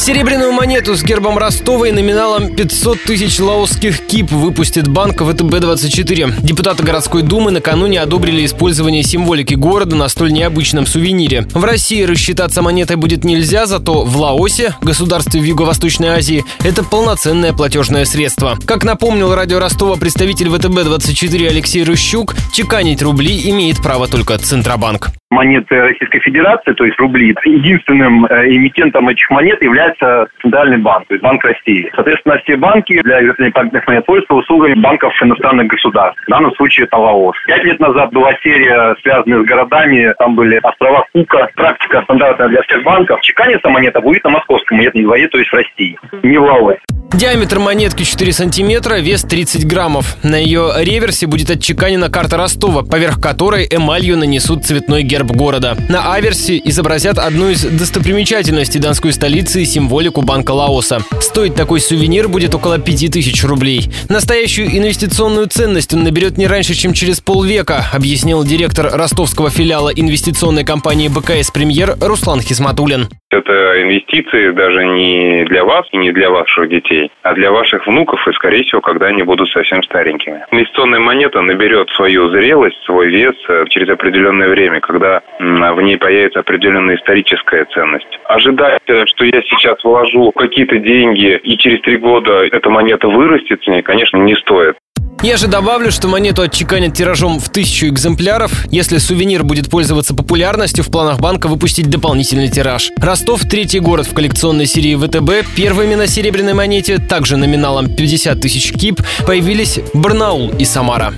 Серебряную монету с гербом Ростова и номиналом 500 тысяч лаосских кип выпустит банк ВТБ-24. Депутаты городской думы накануне одобрили использование символики города на столь необычном сувенире. В России рассчитаться монетой будет нельзя, зато в Лаосе, государстве в Юго-Восточной Азии, это полноценное платежное средство. Как напомнил радио Ростова представитель ВТБ-24 Алексей Рыщук, чеканить рубли имеет право только Центробанк монеты Российской Федерации, то есть рубли, единственным э, эмитентом этих монет является Центральный банк, то есть Банк России. Соответственно, все банки для вертолетных монет пользуются услугами банков иностранных государств. В данном случае это Лаос. Пять лет назад была серия, связанная с городами. Там были острова Кука. Практика стандартная для всех банков. Чеканится монета будет на московском монетном дворе, то есть в России, не в Лаосе. Диаметр монетки 4 сантиметра, вес 30 граммов. На ее реверсе будет отчеканена карта Ростова, поверх которой эмалью нанесут цветной герб города. На аверсе изобразят одну из достопримечательностей донской столицы и символику Банка Лаоса. Стоить такой сувенир будет около 5000 рублей. Настоящую инвестиционную ценность он наберет не раньше, чем через полвека, объяснил директор ростовского филиала инвестиционной компании БКС «Премьер» Руслан Хисматулин. Это инвестиции даже не для вас и не для ваших детей, а для ваших внуков и, скорее всего, когда они будут совсем старенькими. Инвестиционная монета наберет свою зрелость, свой вес э, через определенное время, когда в ней появится определенная историческая ценность. Ожидать, что я сейчас вложу какие-то деньги и через три года эта монета вырастет, конечно, не стоит. Я же добавлю, что монету отчеканят тиражом в тысячу экземпляров. Если сувенир будет пользоваться популярностью, в планах банка выпустить дополнительный тираж. Ростов – третий город в коллекционной серии ВТБ. Первыми на серебряной монете, также номиналом 50 тысяч кип, появились Барнаул и Самара.